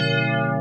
Música